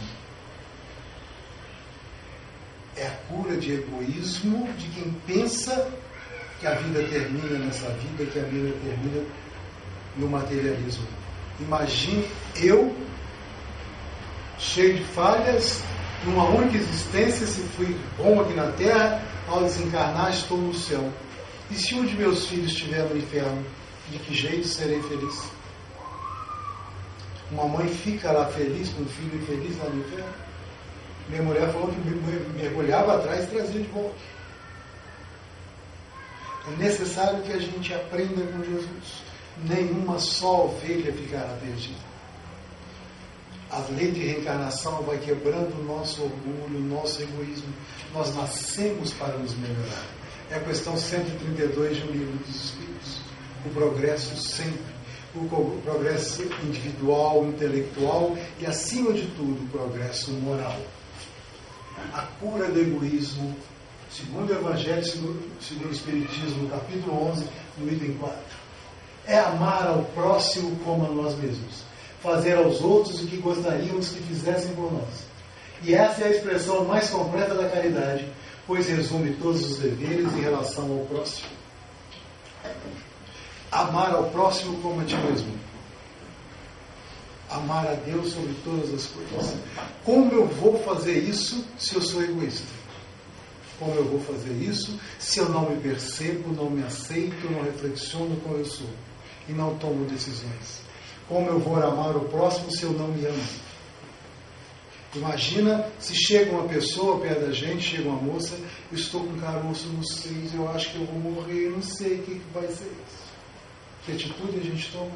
é a cura de egoísmo de quem pensa que a vida termina nessa vida, que a vida termina no materialismo. Imagine eu, cheio de falhas, numa única existência, se fui bom aqui na terra, ao desencarnar estou no céu. E se um de meus filhos estiver no inferno, de que jeito serei feliz? Uma mãe fica lá feliz com um filho infeliz lá no inferno? Minha mulher falou que mergulhava atrás e trazia de volta. É necessário que a gente aprenda com Jesus. Nenhuma só ovelha ficará perdida. A lei de reencarnação vai quebrando o nosso orgulho, o nosso egoísmo. Nós nascemos para nos melhorar. É a questão 132 de um livro dos Espíritos. O progresso sempre. O progresso individual, intelectual e, acima de tudo, o progresso moral. A cura do egoísmo, segundo o Evangelho, segundo o Espiritismo, capítulo 11, no item 4. É amar ao próximo como a nós mesmos fazer aos outros o que gostaríamos que fizessem por nós. E essa é a expressão mais completa da caridade, pois resume todos os deveres em relação ao próximo. Amar ao próximo como a ti mesmo. Amar a Deus sobre todas as coisas. Como eu vou fazer isso se eu sou egoísta? Como eu vou fazer isso se eu não me percebo, não me aceito, não reflexiono como eu sou e não tomo decisões? Como eu vou amar o próximo se eu não me amo? Imagina se chega uma pessoa perto da gente, chega uma moça, estou com caroço nos seios, eu acho que eu vou morrer, não sei o que, que vai ser isso. Que atitude a gente toma?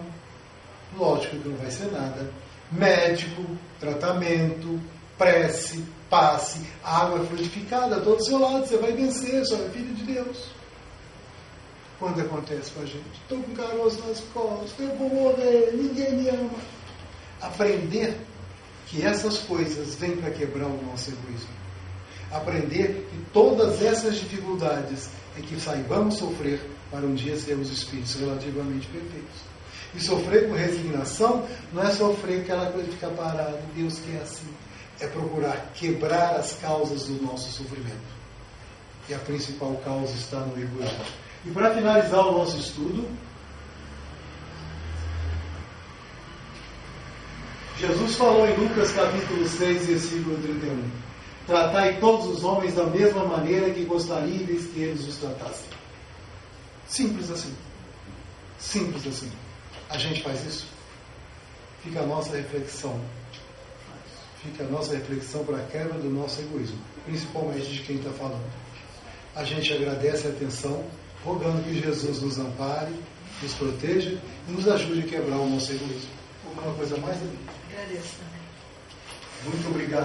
Lógico que não vai ser nada. Médico, tratamento, prece, passe, água fluidificada, todo do seu lado, você vai vencer, só é filho de Deus quando acontece com a gente. Estou com caroço nas costas, eu vou morrer, ninguém me ama. Aprender que essas coisas vêm para quebrar o nosso egoísmo. Aprender que todas essas dificuldades é que saibamos sofrer para um dia sermos espíritos relativamente perfeitos. E sofrer com resignação não é sofrer aquela coisa de ficar parado, Deus quer assim. É procurar quebrar as causas do nosso sofrimento. E a principal causa está no egoísmo. E para finalizar o nosso estudo, Jesus falou em Lucas capítulo 6, versículo 31. Tratai todos os homens da mesma maneira que gostaríeis que eles os tratassem. Simples assim. Simples assim. A gente faz isso? Fica a nossa reflexão. Fica a nossa reflexão para a quebra do nosso egoísmo, principalmente de quem está falando. A gente agradece a atenção rogando que Jesus nos ampare, nos proteja e nos ajude a quebrar o nosso egoísmo. Alguma coisa mais? Agradeço também. Muito obrigado.